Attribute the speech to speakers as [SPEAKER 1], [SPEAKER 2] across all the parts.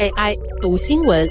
[SPEAKER 1] AI 读新闻，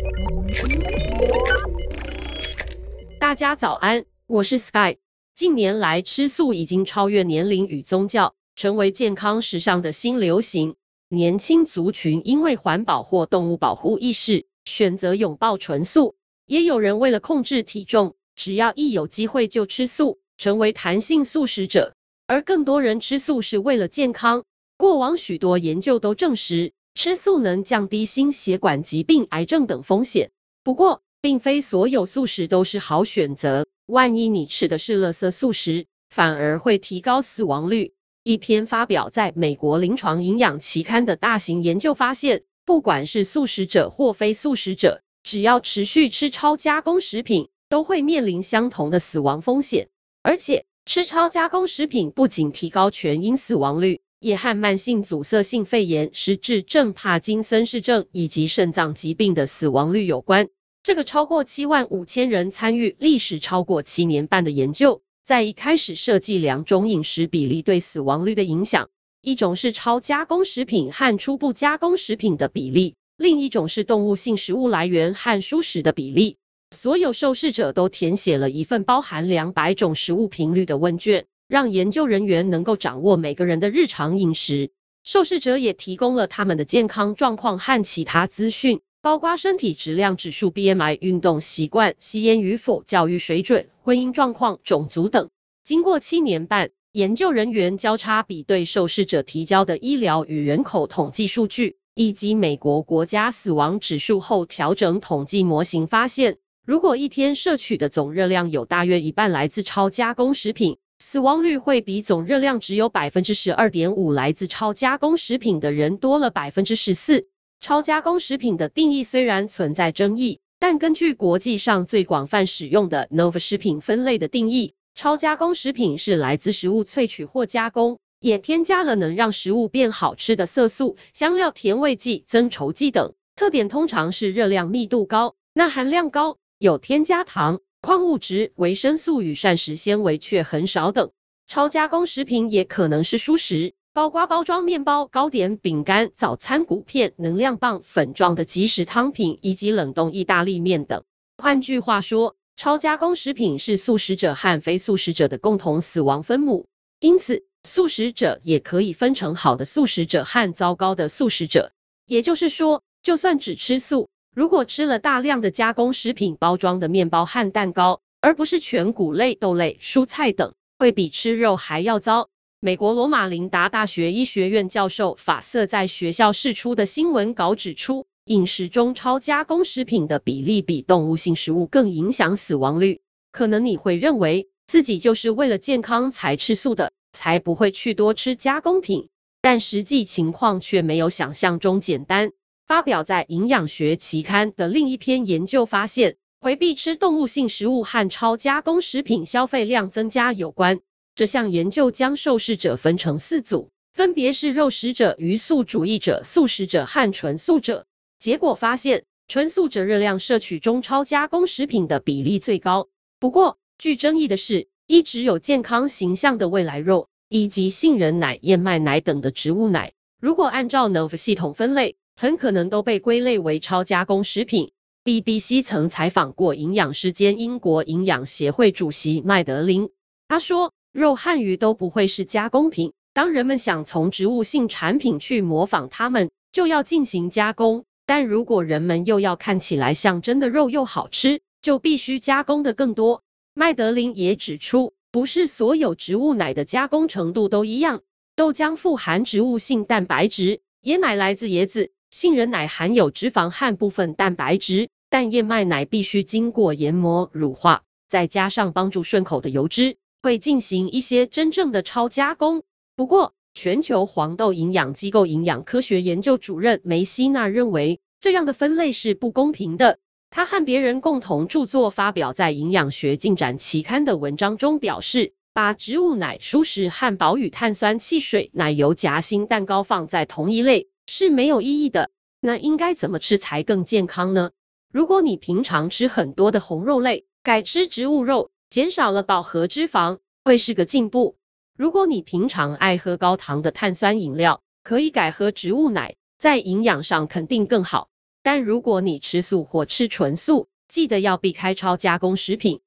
[SPEAKER 1] 大家早安，我是 Sky。近年来，吃素已经超越年龄与宗教，成为健康时尚的新流行。年轻族群因为环保或动物保护意识，选择拥抱纯素；也有人为了控制体重，只要一有机会就吃素，成为弹性素食者。而更多人吃素是为了健康。过往许多研究都证实，吃素能降低心血管疾病、癌症等风险。不过，并非所有素食都是好选择。万一你吃的是垃圾素食，反而会提高死亡率。一篇发表在美国临床营养期刊的大型研究发现，不管是素食者或非素食者，只要持续吃超加工食品，都会面临相同的死亡风险。而且，吃超加工食品不仅提高全因死亡率，也和慢性阻塞性肺炎、失智症、帕金森氏症以及肾脏疾病的死亡率有关。这个超过七万五千人参与、历时超过七年半的研究。在一开始设计两种饮食比例对死亡率的影响，一种是超加工食品和初步加工食品的比例，另一种是动物性食物来源和蔬食的比例。所有受试者都填写了一份包含两百种食物频率的问卷，让研究人员能够掌握每个人的日常饮食。受试者也提供了他们的健康状况和其他资讯。包括身体质量指数、BMI、运动习惯、吸烟与否、教育水准、婚姻状况、种族等。经过七年半，研究人员交叉比对受试者提交的医疗与人口统计数据，以及美国国家死亡指数后，调整统计模型，发现如果一天摄取的总热量有大约一半来自超加工食品，死亡率会比总热量只有百分之十二点五来自超加工食品的人多了百分之十四。超加工食品的定义虽然存在争议，但根据国际上最广泛使用的 NOVA 食品分类的定义，超加工食品是来自食物萃取或加工，也添加了能让食物变好吃的色素、香料、甜味剂、增稠剂等。特点通常是热量密度高、钠含量高、有添加糖、矿物质、维生素与膳食纤维却很少等。超加工食品也可能是蔬食。包括包装面包、糕点、饼干、早餐谷片、能量棒、粉状的即食汤品以及冷冻意大利面等。换句话说，超加工食品是素食者和非素食者的共同死亡分母。因此，素食者也可以分成好的素食者和糟糕的素食者。也就是说，就算只吃素，如果吃了大量的加工食品包装的面包和蛋糕，而不是全谷类、豆类、蔬菜等，会比吃肉还要糟。美国罗马琳达大学医学院教授法瑟在学校释出的新闻稿指出，饮食中超加工食品的比例比动物性食物更影响死亡率。可能你会认为自己就是为了健康才吃素的，才不会去多吃加工品，但实际情况却没有想象中简单。发表在《营养学期刊》的另一篇研究发现，回避吃动物性食物和超加工食品消费量增加有关。这项研究将受试者分成四组，分别是肉食者、鱼素主义者、素食者和纯素者。结果发现，纯素者热量摄取中超加工食品的比例最高。不过，具争议的是，一直有健康形象的未来肉以及杏仁奶、燕麦奶等的植物奶，如果按照 NOVA 系统分类，很可能都被归类为超加工食品。BBC 曾采访过营养师兼英国营养协会主席麦德林，他说。肉和鱼都不会是加工品。当人们想从植物性产品去模仿它们，就要进行加工。但如果人们又要看起来像真的肉又好吃，就必须加工的更多。麦德林也指出，不是所有植物奶的加工程度都一样。豆浆富含植物性蛋白质，椰奶来自椰子，杏仁奶含有脂肪和部分蛋白质，但燕麦奶必须经过研磨、乳化，再加上帮助顺口的油脂。会进行一些真正的超加工。不过，全球黄豆营养机构营养科学研究主任梅西纳认为，这样的分类是不公平的。他和别人共同著作发表在《营养学进展期刊》的文章中表示，把植物奶、熟食汉堡与碳酸汽水、奶油夹心蛋糕放在同一类是没有意义的。那应该怎么吃才更健康呢？如果你平常吃很多的红肉类，改吃植物肉。减少了饱和脂肪会是个进步。如果你平常爱喝高糖的碳酸饮料，可以改喝植物奶。在营养上肯定更好。但如果你吃素或吃纯素，记得要避开超加工食品。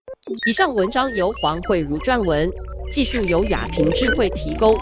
[SPEAKER 1] 以上文章由黄慧如撰文，技术由雅婷智慧提供。